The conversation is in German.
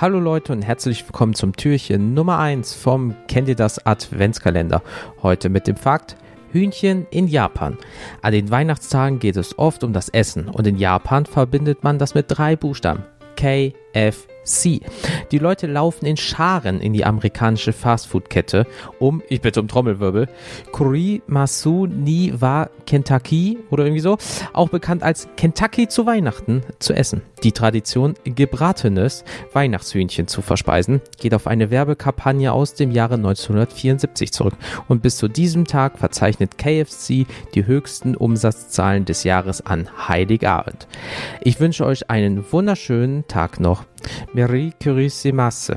Hallo Leute und herzlich willkommen zum Türchen Nummer 1 vom Kennt ihr das Adventskalender. Heute mit dem Fakt Hühnchen in Japan. An den Weihnachtstagen geht es oft um das Essen und in Japan verbindet man das mit drei Buchstaben. K, F, C. Die Leute laufen in Scharen in die amerikanische Fastfood-Kette, um, ich bitte um Trommelwirbel, Kurimasu ni wa Kentucky oder irgendwie so, auch bekannt als Kentucky zu Weihnachten, zu essen. Die Tradition, gebratenes Weihnachtshühnchen zu verspeisen, geht auf eine Werbekampagne aus dem Jahre 1974 zurück. Und bis zu diesem Tag verzeichnet KFC die höchsten Umsatzzahlen des Jahres an Heiligabend. Ich wünsche euch einen wunderschönen Tag noch. Marie Curie-Simas.